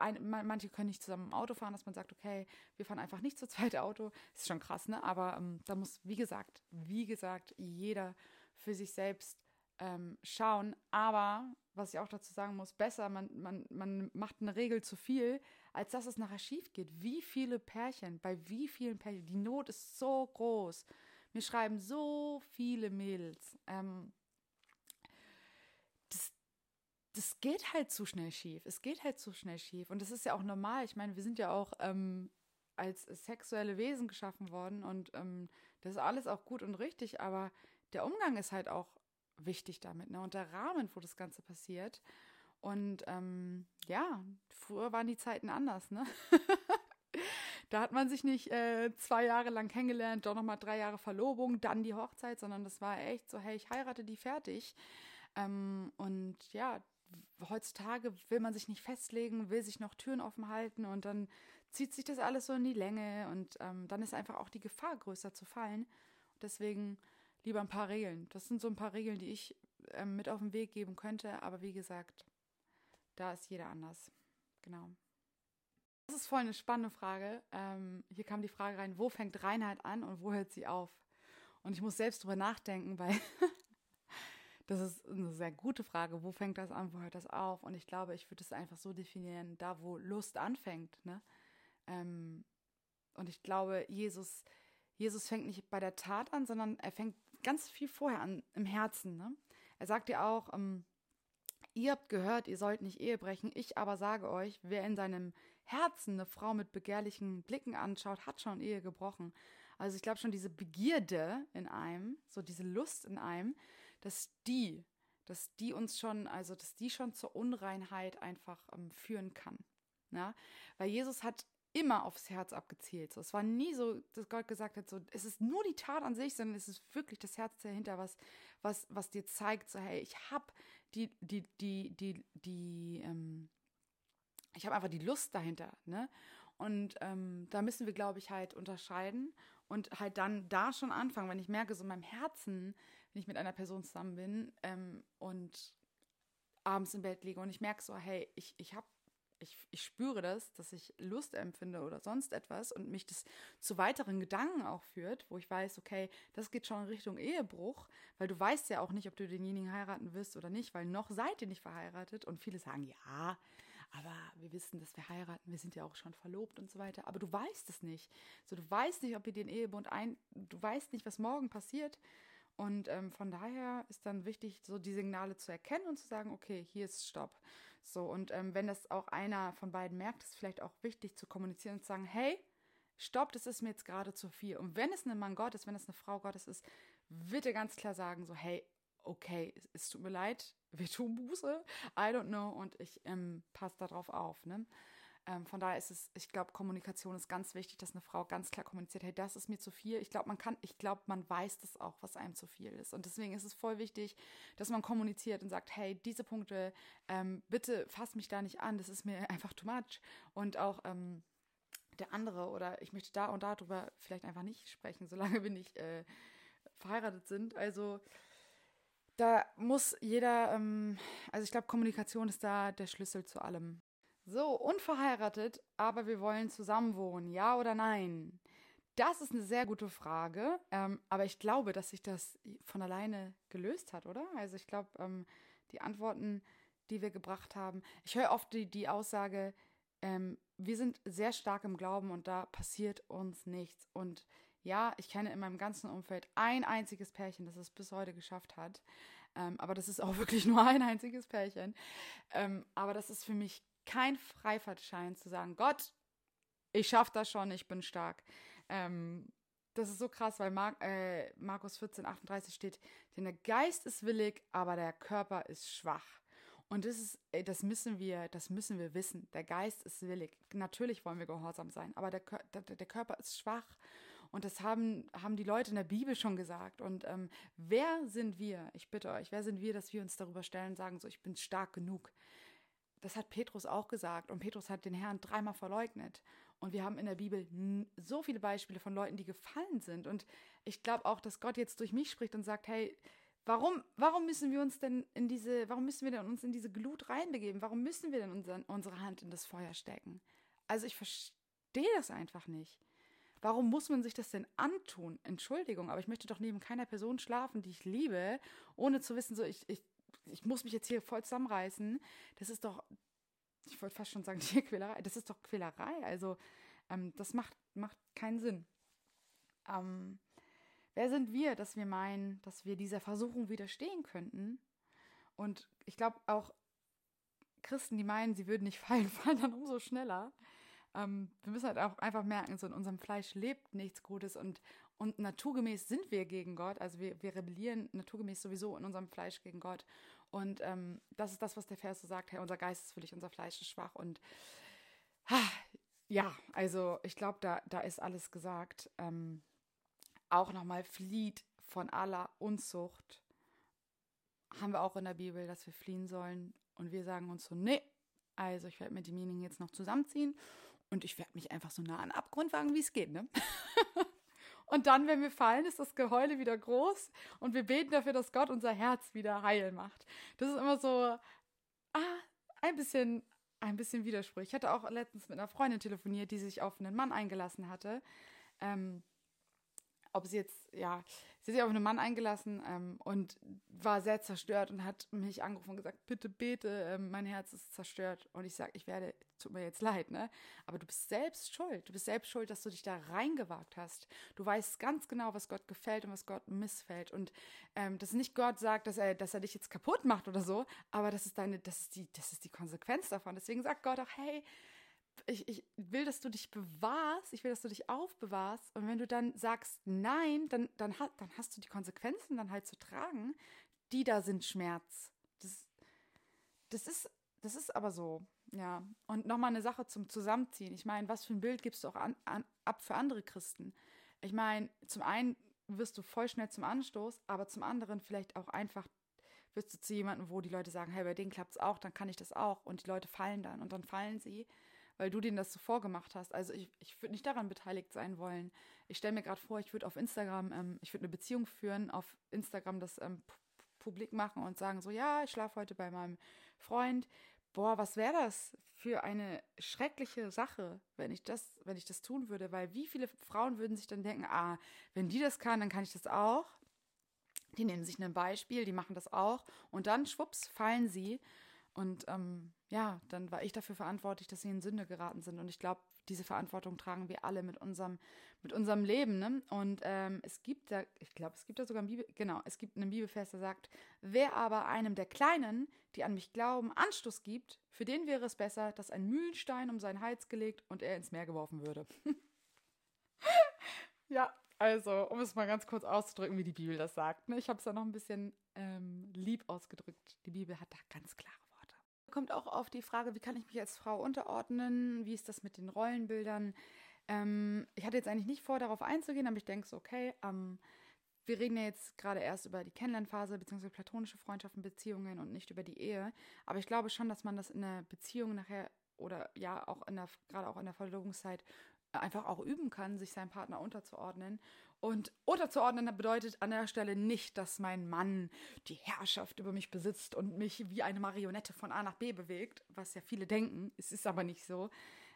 B: ein, manche können nicht zusammen im Auto fahren, dass man sagt, okay, wir fahren einfach nicht zu zweit Auto. Ist schon krass, ne? Aber ähm, da muss, wie gesagt, wie gesagt, jeder für sich selbst ähm, schauen. Aber, was ich auch dazu sagen muss, besser, man, man, man macht eine Regel zu viel, als dass es nachher schief geht. Wie viele Pärchen, bei wie vielen Pärchen, die Not ist so groß. Mir schreiben so viele Mädels. Ähm, das geht halt zu schnell schief. Es geht halt zu schnell schief. Und das ist ja auch normal. Ich meine, wir sind ja auch ähm, als sexuelle Wesen geschaffen worden und ähm, das ist alles auch gut und richtig, aber der Umgang ist halt auch wichtig damit, ne? Und der Rahmen, wo das Ganze passiert. Und ähm, ja, früher waren die Zeiten anders, ne? [laughs] da hat man sich nicht äh, zwei Jahre lang kennengelernt, doch nochmal drei Jahre Verlobung, dann die Hochzeit, sondern das war echt so, hey, ich heirate die fertig. Ähm, und ja, heutzutage will man sich nicht festlegen, will sich noch Türen offen halten und dann zieht sich das alles so in die Länge und ähm, dann ist einfach auch die Gefahr größer zu fallen. Deswegen lieber ein paar Regeln. Das sind so ein paar Regeln, die ich ähm, mit auf den Weg geben könnte, aber wie gesagt, da ist jeder anders. Genau. Das ist voll eine spannende Frage. Ähm, hier kam die Frage rein, wo fängt Reinheit an und wo hört sie auf? Und ich muss selbst drüber nachdenken, weil [laughs] Das ist eine sehr gute Frage. Wo fängt das an? Wo hört das auf? Und ich glaube, ich würde es einfach so definieren, da wo Lust anfängt. Ne? Ähm, und ich glaube, Jesus, Jesus fängt nicht bei der Tat an, sondern er fängt ganz viel vorher an, im Herzen. Ne? Er sagt ja auch, ähm, ihr habt gehört, ihr sollt nicht Ehe brechen. Ich aber sage euch, wer in seinem Herzen eine Frau mit begehrlichen Blicken anschaut, hat schon Ehe gebrochen. Also ich glaube schon diese Begierde in einem, so diese Lust in einem, dass die, dass die uns schon, also dass die schon zur Unreinheit einfach ähm, führen kann. Ja? Weil Jesus hat immer aufs Herz abgezielt. So, es war nie so, dass Gott gesagt hat, so, es ist nur die Tat an sich, sondern es ist wirklich das Herz dahinter, was, was, was dir zeigt, so, hey, ich habe die, die, die, die, die, ähm, ich habe einfach die Lust dahinter, ne? Und ähm, da müssen wir, glaube ich, halt unterscheiden und halt dann da schon anfangen, wenn ich merke, so in meinem Herzen wenn ich mit einer Person zusammen bin ähm, und abends im Bett liege und ich merke so, hey, ich, ich habe ich, ich spüre das, dass ich Lust empfinde oder sonst etwas und mich das zu weiteren Gedanken auch führt, wo ich weiß, okay, das geht schon in Richtung Ehebruch, weil du weißt ja auch nicht, ob du denjenigen heiraten wirst oder nicht, weil noch seid ihr nicht verheiratet und viele sagen, ja, aber wir wissen, dass wir heiraten, wir sind ja auch schon verlobt und so weiter, aber du weißt es nicht. So, du weißt nicht, ob ihr den Ehebund ein, du weißt nicht, was morgen passiert Und ähm, von daher ist dann wichtig, so die Signale zu erkennen und zu sagen, okay, hier ist Stopp. So, und ähm, wenn das auch einer von beiden merkt, ist vielleicht auch wichtig zu kommunizieren und zu sagen, hey, stopp, das ist mir jetzt gerade zu viel. Und wenn es ein Mann Gottes, wenn es eine Frau Gottes ist, wird er ganz klar sagen, so, hey, okay, es, es tut mir leid, wir tun Buße, I don't know, und ich ähm, passe darauf auf, ne? Ähm, von daher ist es, ich glaube, Kommunikation ist ganz wichtig, dass eine Frau ganz klar kommuniziert, hey, das ist mir zu viel. Ich glaube, man kann, ich glaube, man weiß das auch, was einem zu viel ist. Und deswegen ist es voll wichtig, dass man kommuniziert und sagt, hey, diese Punkte, ähm, bitte fass mich da nicht an, das ist mir [laughs] einfach too much. Und auch ähm, der andere oder ich möchte da und darüber vielleicht einfach nicht sprechen, [laughs] solange wir nicht äh, verheiratet sind. Also da muss jeder, ähm, also ich glaube, Kommunikation ist da der Schlüssel zu allem. So, unverheiratet, aber wir wollen zusammenwohnen, ja oder nein? Das ist eine sehr gute Frage, ähm, aber ich glaube, dass sich das von alleine gelöst hat, oder? Also ich glaube, ähm, die Antworten, die wir gebracht haben, ich höre oft die, die Aussage, ähm, wir sind sehr stark im Glauben und da passiert uns nichts. Und ja, ich kenne in meinem ganzen Umfeld ein einziges Pärchen, das es bis heute geschafft hat. Ähm, aber das ist auch [laughs] wirklich nur ein einziges Pärchen. Ähm, aber das ist für mich kein Freifahrtschein zu sagen, Gott, ich schaffe das schon, ich bin stark. Ähm, das ist so krass, weil Mar äh, Markus 14, 38 steht, denn der Geist ist willig, aber der Körper ist schwach. Und das ist, das müssen wir, das müssen wir wissen. Der Geist ist willig. Natürlich wollen wir gehorsam sein, aber der, der, der Körper ist schwach. Und das haben, haben die Leute in der Bibel schon gesagt. Und ähm, wer sind wir? Ich bitte euch, wer sind wir, dass wir uns darüber stellen und sagen, so, ich bin stark genug? Das hat Petrus auch gesagt. Und Petrus hat den Herrn dreimal verleugnet. Und wir haben in der Bibel so viele Beispiele von Leuten, die gefallen sind. Und ich glaube auch, dass Gott jetzt durch mich spricht und sagt, hey, warum, warum müssen wir uns denn in diese, warum müssen wir denn uns in diese Glut reinbegeben? Warum müssen wir denn unseren, unsere Hand in das Feuer stecken? Also ich verstehe das einfach nicht. Warum muss man sich das denn antun? Entschuldigung, aber ich möchte doch neben keiner Person schlafen, die ich liebe, ohne zu wissen, so ich, ich ich muss mich jetzt hier voll zusammenreißen. Das ist doch, ich wollte fast schon sagen, [laughs] Tierquälerei. Das ist doch Quälerei. Also, ähm, das macht, macht keinen Sinn. Ähm, wer sind wir, dass wir meinen, dass wir dieser Versuchung widerstehen könnten? Und ich glaube auch Christen, die meinen, sie würden nicht [laughs] fallen, fallen dann umso schneller. Ähm, wir müssen halt auch einfach merken, so in unserem Fleisch lebt nichts Gutes und, und naturgemäß sind wir gegen Gott. Also wir, wir rebellieren naturgemäß sowieso in unserem Fleisch gegen Gott. Und ähm, das ist das, was der Vers so sagt, hey, unser Geist ist völlig, unser Fleisch ist schwach. Und ha, ja, also ich glaube, da, da ist alles gesagt. Ähm, auch nochmal flieht von aller Unzucht. Haben wir auch in der Bibel, dass wir fliehen sollen. Und wir sagen uns so, nee, also ich werde mit demjenigen jetzt noch zusammenziehen und ich werde mich einfach so nah an Abgrund wagen, wie es geht, ne? [laughs] Und dann, wenn wir fallen, ist das Geheule wieder groß und wir beten dafür, dass Gott unser Herz wieder heil macht. Das ist immer so, ah, ein bisschen, ein bisschen Widerspruch. Ich hatte auch letztens mit einer Freundin telefoniert, die sich auf einen Mann eingelassen hatte. Ähm, ob sie jetzt, ja, sie hat sich auf einen Mann eingelassen ähm, und war sehr zerstört und hat mich angerufen und gesagt, bitte bete, ähm, mein Herz ist zerstört. Und ich sage, ich werde, tut mir jetzt leid, ne? Aber du bist selbst schuld. Du bist selbst schuld, dass du dich da reingewagt hast. Du weißt ganz genau, was Gott gefällt und was Gott missfällt. Und ähm, dass nicht Gott sagt, dass er, dass er dich jetzt kaputt macht oder so, aber das ist deine, das ist die, das ist die Konsequenz davon. Deswegen sagt Gott auch, hey, ich, ich will, dass du dich bewahrst, ich will, dass du dich aufbewahrst. Und wenn du dann sagst nein, dann, dann, dann hast du die Konsequenzen dann halt zu tragen, die da sind Schmerz. Das, das, ist, das ist aber so, ja. Und nochmal eine Sache zum Zusammenziehen. Ich meine, was für ein Bild gibst du auch an, an, ab für andere Christen? Ich meine, zum einen wirst du voll schnell zum Anstoß, aber zum anderen vielleicht auch einfach wirst du zu jemandem, wo die Leute sagen, hey, bei denen klappt es auch, dann kann ich das auch. Und die Leute fallen dann und dann fallen sie weil du denen das so vorgemacht hast. Also ich, ich würde nicht daran beteiligt sein wollen. Ich stelle mir gerade vor, ich würde auf Instagram, ähm, ich würde eine Beziehung führen, auf Instagram das ähm, publik machen und sagen so, ja, ich schlafe heute bei meinem Freund. Boah, was wäre das für eine schreckliche Sache, wenn ich das, wenn ich das tun würde? Weil wie viele Frauen würden sich dann denken, ah, wenn die das kann, dann kann ich das auch. Die nehmen sich ein Beispiel, die machen das auch und dann schwupps fallen sie und ähm, ja, dann war ich dafür verantwortlich, dass sie in Sünde geraten sind. Und ich glaube, diese Verantwortung tragen wir alle mit unserem, mit unserem Leben. Ne? Und ähm, es gibt da, ich glaube, es gibt da sogar ein Bibel, genau, es gibt einen Bibelvers, der sagt, wer aber einem der Kleinen, die an mich glauben, Anstoß gibt, für den wäre es besser, dass ein Mühlenstein um seinen Hals gelegt und er ins Meer geworfen würde. [laughs] ja, also, um es mal ganz kurz auszudrücken, wie die Bibel das sagt. Ne? Ich habe es da noch ein bisschen ähm, lieb ausgedrückt. Die Bibel hat da ganz klare. Kommt auch auf die Frage, wie kann ich mich als Frau unterordnen? Wie ist das mit den Rollenbildern? Ähm, ich hatte jetzt eigentlich nicht vor, darauf einzugehen, aber ich denke so, okay, ähm, wir reden ja jetzt gerade erst über die Kennenlernphase bzw. platonische Freundschaften, Beziehungen und nicht über die Ehe. Aber ich glaube schon, dass man das in der Beziehung nachher oder ja auch in der, gerade auch in der Verlobungszeit einfach auch üben kann, sich seinem Partner unterzuordnen. Und unterzuordnen bedeutet an der Stelle nicht, dass mein Mann die Herrschaft über mich besitzt und mich wie eine Marionette von A nach B bewegt, was ja viele denken. Es ist aber nicht so.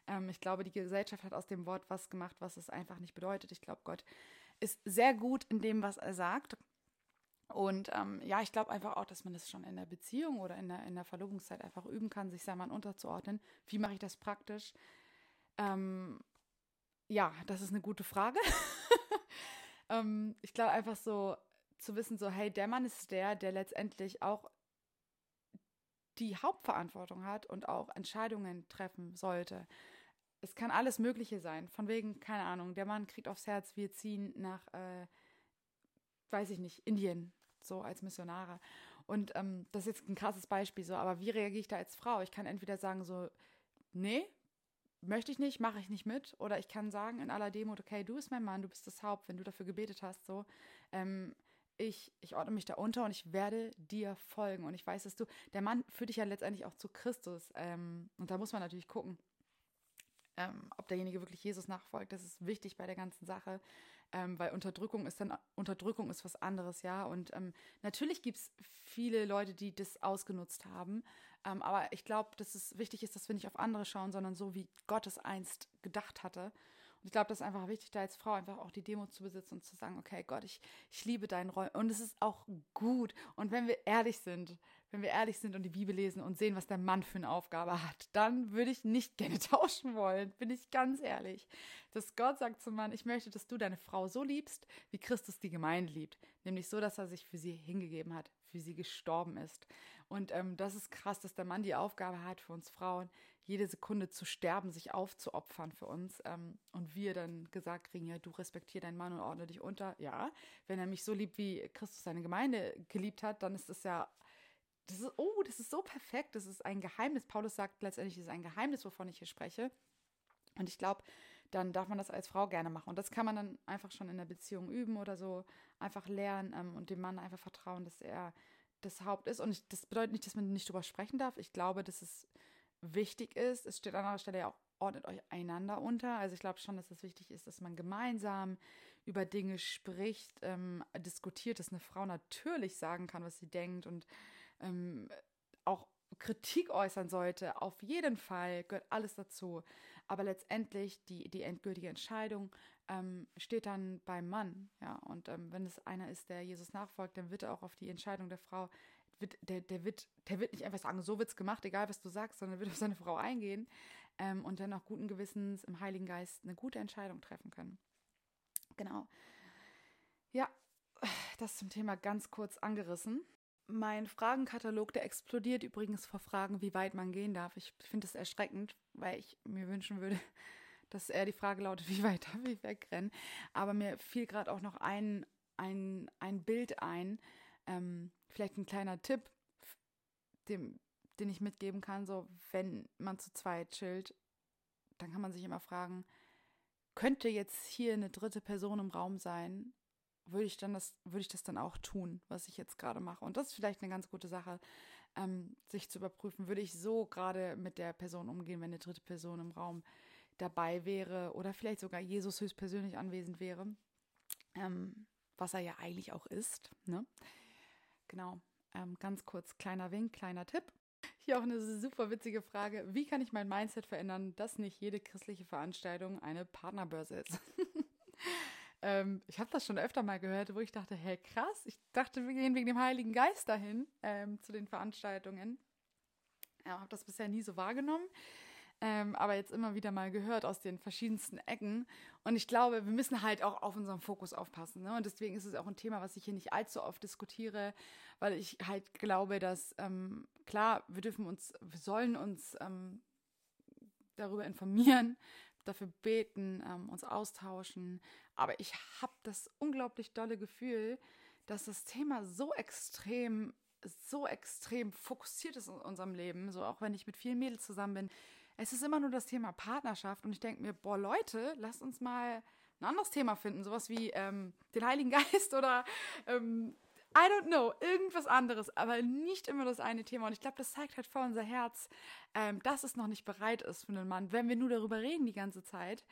B: Ähm, ich glaube, die Gesellschaft hat aus dem Wort was gemacht, was es einfach nicht bedeutet. Ich glaube, Gott ist sehr gut in dem, was er sagt. Und ähm, ja, ich glaube einfach auch, dass man das schon in der Beziehung oder in der, in der Verlobungszeit einfach üben kann, sich seinem Mann unterzuordnen. Wie mache ich das praktisch? Ähm, ja, das ist eine gute Frage. [laughs] ähm, ich glaube einfach so zu wissen, so, hey, der Mann ist der, der letztendlich auch die Hauptverantwortung hat und auch Entscheidungen treffen sollte. Es kann alles Mögliche sein. Von wegen, keine Ahnung, der Mann kriegt aufs Herz, wir ziehen nach, äh, weiß ich nicht, Indien, so als Missionare. Und ähm, das ist jetzt ein krasses Beispiel, so, aber wie reagiere ich da als Frau? Ich kann entweder sagen, so, nee, möchte ich nicht, mache ich nicht mit. Oder ich kann sagen in aller Demut, okay, du bist mein Mann, du bist das Haupt, wenn du dafür gebetet hast, so. Ähm, ich, ich ordne mich da unter und ich werde dir folgen. Und ich weiß, dass du, der Mann führt dich ja letztendlich auch zu Christus. Ähm, und da muss man natürlich gucken, ähm, ob derjenige wirklich Jesus nachfolgt. Das ist wichtig bei der ganzen Sache, ähm, weil Unterdrückung ist dann, Unterdrückung ist was anderes, ja. Und ähm, natürlich gibt es viele Leute, die das ausgenutzt haben. Ähm, aber ich glaube, dass es wichtig ist, dass wir nicht auf andere schauen, sondern so, wie Gott es einst gedacht hatte. Und ich glaube, das ist einfach wichtig, da als Frau einfach auch die Demo zu besitzen und zu sagen, okay, Gott, ich, ich liebe deinen Rollen. Und es ist auch gut. Und wenn wir ehrlich sind, wenn wir ehrlich sind und die Bibel lesen und sehen, was der Mann für eine Aufgabe hat, dann würde ich nicht [laughs] gerne tauschen wollen, bin ich ganz ehrlich. Dass Gott sagt zum Mann, ich möchte, dass du deine Frau so liebst, wie Christus die Gemeinde liebt. Nämlich so, dass er sich für sie hingegeben hat, für sie gestorben ist. Und ähm, das ist krass, dass der Mann die Aufgabe hat, für uns Frauen jede Sekunde zu sterben, sich aufzuopfern für uns. Ähm, und wir dann gesagt kriegen, ja, du respektier deinen Mann und ordne dich unter. Ja, wenn er mich so liebt, wie Christus seine Gemeinde geliebt hat, dann ist das ja, das ist, oh, das ist so perfekt. Das ist ein Geheimnis. Paulus sagt letztendlich, das ist ein Geheimnis, wovon ich hier spreche. Und ich glaube, dann darf man das als Frau gerne machen. Und das kann man dann einfach schon in der Beziehung üben oder so, einfach lernen ähm, und dem Mann einfach vertrauen, dass er das Haupt ist. Und ich, das bedeutet nicht, dass man nicht drüber sprechen darf. Ich glaube, dass es wichtig ist. Es steht an anderer Stelle ja auch, ordnet euch einander unter. Also ich glaube schon, dass es wichtig ist, dass man gemeinsam über Dinge spricht, ähm, diskutiert, dass eine Frau natürlich sagen kann, was sie denkt und ähm, auch Kritik äußern sollte. Auf jeden Fall gehört alles dazu. Aber letztendlich die, die endgültige Entscheidung ähm, steht dann beim Mann. Ja, und ähm, wenn es einer ist, der Jesus nachfolgt, dann wird er auch auf die Entscheidung der Frau, wird, der, der, wird, der wird nicht einfach sagen, so wird's gemacht, egal was du sagst, sondern wird auf seine Frau eingehen ähm, und dann auch guten Gewissens im Heiligen Geist eine gute Entscheidung treffen können. Genau. Ja, das zum Thema ganz kurz angerissen. Mein Fragenkatalog, der explodiert übrigens vor Fragen, wie weit man gehen darf. Ich finde es erschreckend, weil ich mir wünschen würde, [laughs] dass eher die Frage lautet, wie weit darf ich wegrennen. Aber mir fiel gerade auch noch ein, ein, ein Bild ein, ähm, vielleicht ein kleiner Tipp, dem, den ich mitgeben kann, so wenn man zu zweit chillt, dann kann man sich immer fragen, könnte jetzt hier eine dritte Person im Raum sein, würde ich dann das, würde ich das dann auch tun, was ich jetzt gerade mache. Und das ist vielleicht eine ganz gute Sache, ähm, sich zu überprüfen, würde ich so gerade mit der Person umgehen, wenn eine dritte Person im Raum dabei wäre oder vielleicht sogar Jesus höchstpersönlich anwesend wäre, ähm, was er ja eigentlich auch ist. Ne? Genau, ähm, ganz kurz kleiner Wink, kleiner Tipp. Hier auch eine super witzige Frage. Wie kann ich mein Mindset verändern, dass nicht jede christliche Veranstaltung eine Partnerbörse ist? [laughs] ähm, ich habe das schon öfter mal gehört, wo ich dachte, hey krass, ich dachte, wir gehen wegen dem Heiligen Geist dahin ähm, zu den Veranstaltungen. Ja, habe das bisher nie so wahrgenommen ähm, aber jetzt immer wieder mal gehört aus den verschiedensten Ecken. Und ich glaube, wir müssen halt auch auf unseren Fokus aufpassen. Ne? Und deswegen ist es auch ein Thema, was ich hier nicht allzu oft diskutiere, weil ich halt glaube, dass ähm, klar, wir dürfen uns, wir sollen uns ähm, darüber informieren, dafür beten, ähm, uns austauschen. Aber ich habe das unglaublich dolle Gefühl, dass das Thema so extrem so extrem fokussiert ist in unserem Leben, so auch wenn ich mit vielen Mädels zusammen bin, es ist immer nur das Thema Partnerschaft und ich denke mir, boah, Leute, lasst uns mal ein anderes Thema finden, sowas wie ähm, den Heiligen [laughs] Geist oder ähm, I don't know, irgendwas anderes, aber nicht immer das eine Thema. Und ich glaube, das zeigt halt vor unser Herz, ähm, dass es noch nicht bereit ist für einen Mann, wenn wir nur darüber reden die ganze Zeit.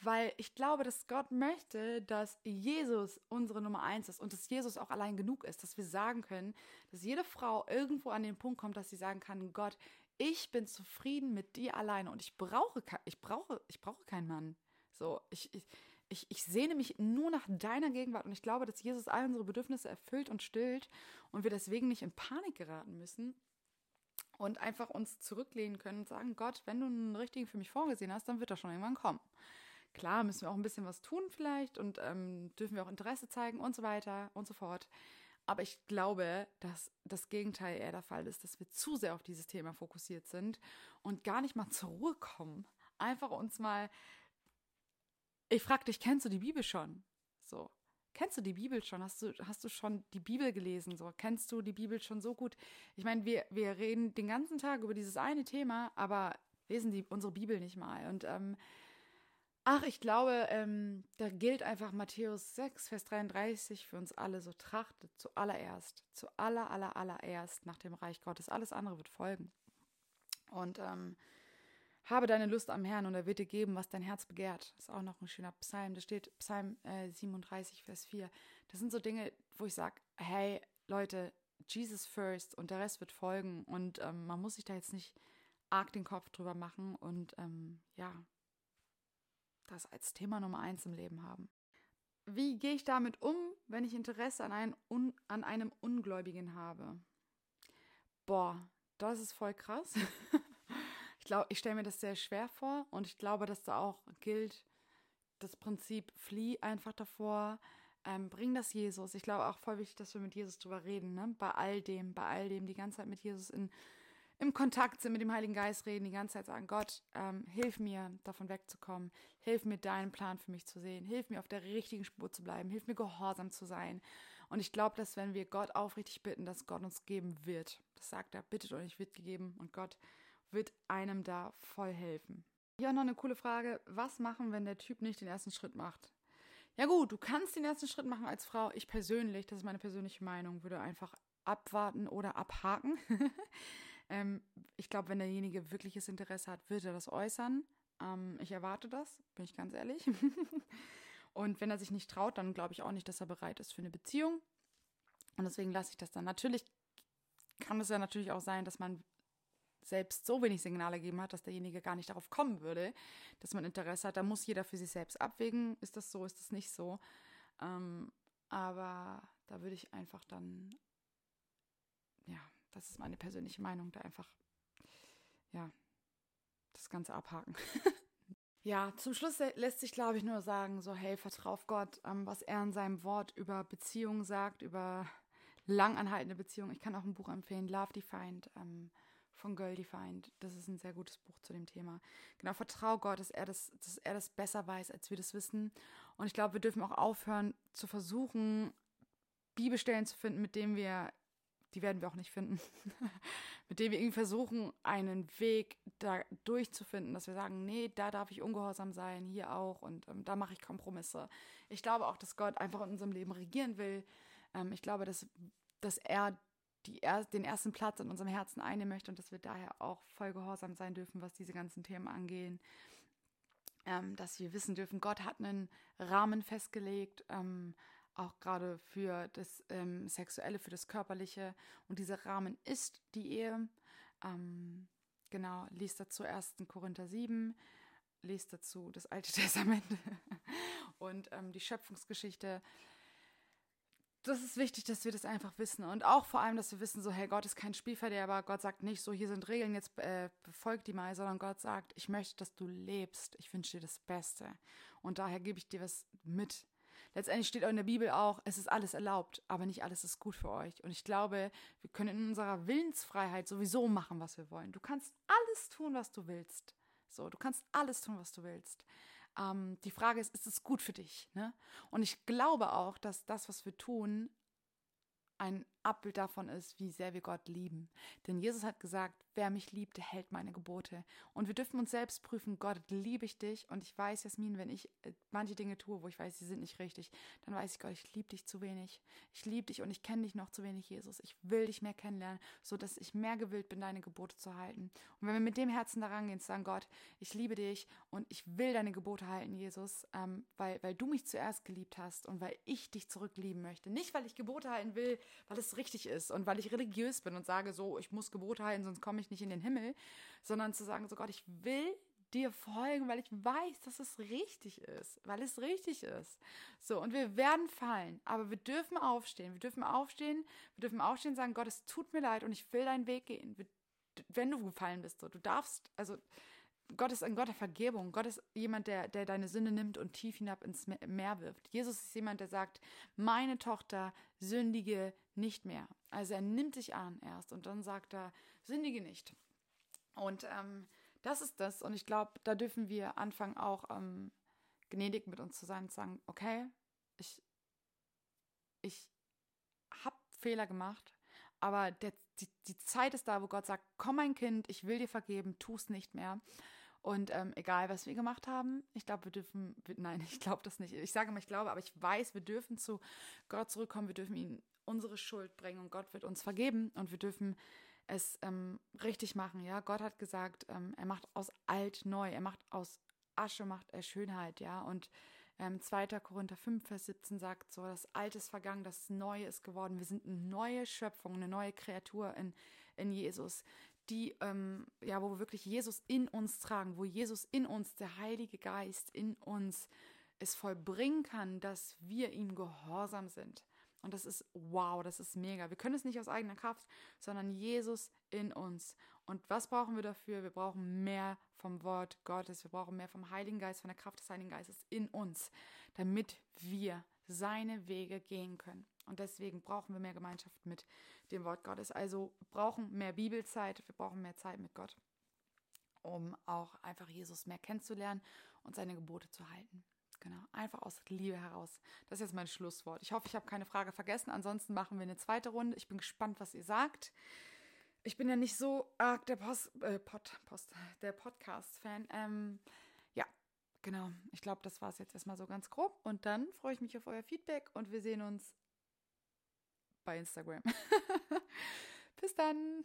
B: Weil ich glaube, dass Gott möchte, dass Jesus unsere Nummer eins ist und dass Jesus auch allein genug ist, dass wir sagen können, dass jede Frau irgendwo an den Punkt kommt, dass sie sagen kann, Gott, ich bin zufrieden mit dir alleine und ich brauche, ich brauche, ich brauche keinen Mann. So, ich, ich, ich, sehne mich nur nach deiner Gegenwart und ich glaube, dass Jesus all unsere Bedürfnisse erfüllt und stillt und wir deswegen nicht in Panik geraten müssen und einfach uns zurücklehnen können und sagen, Gott, wenn du einen richtigen für mich vorgesehen hast, dann wird das schon irgendwann kommen. Klar, müssen wir auch ein bisschen was tun vielleicht und ähm, dürfen wir auch Interesse zeigen und so weiter und so fort. Aber ich glaube, dass das Gegenteil eher der Fall ist, dass wir zu sehr auf dieses Thema fokussiert sind und gar nicht mal zur Ruhe kommen. Einfach uns mal. Ich frage dich, kennst du die Bibel schon? So. Kennst du die Bibel schon? Hast du, hast du schon die Bibel gelesen? So, kennst du die Bibel schon so gut? Ich meine, wir, wir reden den ganzen Tag über dieses eine Thema, aber lesen die unsere Bibel nicht mal. Und ähm, Ach, ich glaube, ähm, da gilt einfach Matthäus 6, Vers 33 für uns alle. So trachtet zuallererst, zu aller, aller, allererst nach dem Reich Gottes. Alles andere wird folgen. Und ähm, habe deine Lust am Herrn und er wird dir geben, was dein Herz begehrt. Das ist auch noch ein schöner Psalm. Da steht Psalm äh, 37, Vers 4. Das sind so Dinge, wo ich sage, hey, Leute, Jesus first und der Rest wird folgen. Und ähm, man muss sich da jetzt nicht arg den Kopf drüber machen. Und ähm, ja, das als Thema Nummer eins im Leben haben. Wie gehe ich damit um, wenn ich Interesse an, ein, un, an einem Ungläubigen habe? Boah, das ist voll krass. [laughs] ich glaube, ich stelle mir das sehr schwer vor und ich glaube, dass da auch gilt das Prinzip, flieh einfach davor, ähm, bring das Jesus. Ich glaube auch voll wichtig, dass wir mit Jesus drüber reden, ne? Bei all dem, bei all dem, die ganze Zeit mit Jesus in im Kontakt sind mit dem Heiligen Geist reden, die ganze Zeit sagen, Gott, ähm, hilf mir, davon wegzukommen, hilf mir, deinen Plan für mich zu sehen, hilf mir, auf der richtigen Spur zu bleiben, hilf mir, gehorsam zu sein. Und ich glaube, dass wenn wir Gott aufrichtig bitten, dass Gott uns geben wird. Das sagt er, bittet euch, wird gegeben und Gott wird einem da voll helfen. Hier auch noch eine coole Frage, was machen, wenn der Typ nicht den ersten Schritt macht? Ja gut, du kannst den ersten Schritt machen als Frau. Ich persönlich, das ist meine persönliche Meinung, würde einfach abwarten oder abhaken. [laughs] Ähm, ich glaube, wenn derjenige wirkliches Interesse hat, wird er das äußern. Ähm, ich erwarte das, bin ich ganz ehrlich. [laughs] Und wenn er sich nicht traut, dann glaube ich auch nicht, dass er bereit ist für eine Beziehung. Und deswegen lasse ich das dann. Natürlich kann es ja natürlich auch sein, dass man selbst so wenig Signale gegeben hat, dass derjenige gar nicht darauf kommen würde, dass man Interesse hat. Da muss jeder für sich selbst abwägen, ist das so, ist das nicht so. Ähm, aber da würde ich einfach dann, ja, das ist meine persönliche Meinung, da einfach, ja, das Ganze abhaken. [laughs] ja, zum Schluss lässt sich, glaube ich, nur sagen, so, hey, vertrau Gott, ähm, was er in seinem Wort über Beziehungen sagt, über langanhaltende Beziehungen. Ich kann auch ein Buch empfehlen, Love Defined, ähm, von Girl Defined. Das ist ein sehr gutes Buch zu dem Thema. Genau, vertrau Gott, dass er das, dass er das besser weiß, als wir das wissen. Und ich glaube, wir dürfen auch aufhören zu versuchen, Bibelstellen zu finden, mit denen wir die werden wir auch nicht finden, [laughs] mit dem wir irgendwie versuchen, einen Weg da durchzufinden, dass wir sagen, nee, da darf ich ungehorsam sein, hier auch und ähm, da mache ich Kompromisse. Ich glaube auch, dass Gott einfach in unserem Leben regieren will. Ähm, ich glaube, dass, dass er die er, den ersten Platz in unserem Herzen einnehmen möchte und dass wir daher auch voll gehorsam sein dürfen, was diese ganzen Themen angehen. Ähm, dass wir wissen dürfen, Gott hat einen Rahmen festgelegt, ähm, auch gerade für das ähm, Sexuelle, für das Körperliche. Und dieser Rahmen ist die Ehe. Ähm, genau, liest dazu 1. Korinther 7, liest dazu das Alte [laughs] Testament und ähm, die Schöpfungsgeschichte. das ist wichtig, dass wir das einfach wissen. Und auch vor allem, dass wir wissen, so, hey, Gott ist kein Spielverderber. Gott sagt nicht so, hier sind Regeln, jetzt äh, befolg die mal, sondern Gott sagt, ich möchte, dass du lebst. Ich wünsche dir das Beste. Und daher gebe ich dir was mit. Letztendlich steht auch in der Bibel auch, es ist alles erlaubt, aber nicht alles ist gut für euch. Und ich glaube, wir können in unserer Willensfreiheit sowieso machen, was wir wollen. Du kannst alles tun, was du willst. So, du kannst alles tun, was du willst. Ähm, die Frage ist, ist es gut für dich? Ne? Und ich glaube auch, dass das, was wir tun, ein Abbild davon ist, wie sehr wir Gott lieben. Denn Jesus hat gesagt, wer mich liebt, hält meine Gebote. Und wir dürfen uns selbst prüfen, Gott, liebe ich dich? Und ich weiß, Jasmin, wenn ich äh, manche Dinge tue, wo ich weiß, sie sind nicht richtig, dann weiß ich, Gott, ich liebe dich zu wenig. Ich liebe dich und ich kenne dich noch zu wenig, Jesus. Ich will dich mehr kennenlernen, sodass ich mehr gewillt bin, deine Gebote zu halten. Und wenn wir mit dem Herzen daran gehen, sagen, Gott, ich liebe dich und ich will deine Gebote halten, Jesus, ähm, weil, weil du mich zuerst geliebt hast und weil ich dich zurücklieben möchte. Nicht, weil ich Gebote halten will, weil es richtig ist und weil ich religiös bin und sage so, ich muss Gebote halten, sonst komme ich nicht in den Himmel, sondern zu sagen so Gott, ich will dir folgen, weil ich weiß, dass es richtig ist, weil es richtig ist. So, und wir werden fallen, aber wir dürfen aufstehen. Wir dürfen aufstehen, wir dürfen aufstehen und sagen, Gott, es tut mir leid und ich will deinen Weg gehen. Wenn du gefallen bist, so, du darfst, also Gott ist ein Gott der Vergebung. Gott ist jemand, der, der deine Sünde nimmt und tief hinab ins Meer wirft. Jesus ist jemand, der sagt, meine Tochter sündige nicht mehr. Also er nimmt sich an erst und dann sagt er, sündige nicht. Und ähm, das ist das. Und ich glaube, da dürfen wir anfangen, auch ähm, gnädig mit uns zu sein und sagen, okay, ich, ich habe Fehler gemacht, aber der, die, die Zeit ist da, wo Gott sagt, komm mein Kind, ich will dir vergeben, tu es nicht mehr. Und ähm, egal, was wir gemacht haben, ich glaube, wir dürfen, nein, [laughs] ich glaube das nicht. Ich sage immer, ich glaube, aber ich weiß, wir dürfen zu Gott zurückkommen, wir dürfen ihn unsere Schuld bringen und Gott wird uns vergeben und wir dürfen es ähm, richtig machen. Ja, Gott hat gesagt, ähm, er macht aus alt neu, er macht aus Asche macht er Schönheit, ja. Und ähm, 2. Korinther 5, Vers 17 sagt so, das Alte ist vergangen, das Neue ist geworden. Wir sind eine neue Schöpfung, eine neue Kreatur in, in Jesus die, ähm, ja, wo wir wirklich Jesus in uns tragen, wo Jesus in uns, der Heilige Geist in uns es vollbringen kann, dass wir ihm gehorsam sind. Und das ist wow, das ist mega. Wir können es nicht aus eigener Kraft, sondern Jesus in uns. Und was brauchen wir dafür? Wir brauchen mehr vom Wort Gottes. Wir brauchen mehr vom Heiligen Geist, von der Kraft des Heiligen Geistes in uns, damit wir seine Wege gehen können. Und deswegen brauchen wir mehr Gemeinschaft mit dem Wort Gottes. Also brauchen mehr Bibelzeit, wir brauchen mehr Zeit mit Gott, um auch einfach Jesus mehr kennenzulernen und seine Gebote zu halten. Genau, einfach aus Liebe heraus. Das ist jetzt mein Schlusswort. Ich hoffe, ich habe keine Frage vergessen. Ansonsten machen wir eine zweite Runde. Ich bin gespannt, was ihr sagt. Ich bin ja nicht so arg der Post, äh, Pod, Post, der Podcast-Fan. Ähm, ja, genau. Ich glaube, das war es jetzt erstmal so ganz grob. Und dann freue ich mich auf euer Feedback und wir sehen uns bei Instagram. [laughs] Bis dann.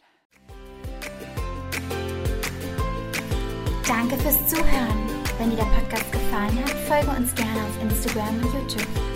A: Danke fürs Zuhören. Wenn dir der Podcast gefallen hat, folge uns gerne auf Instagram und YouTube.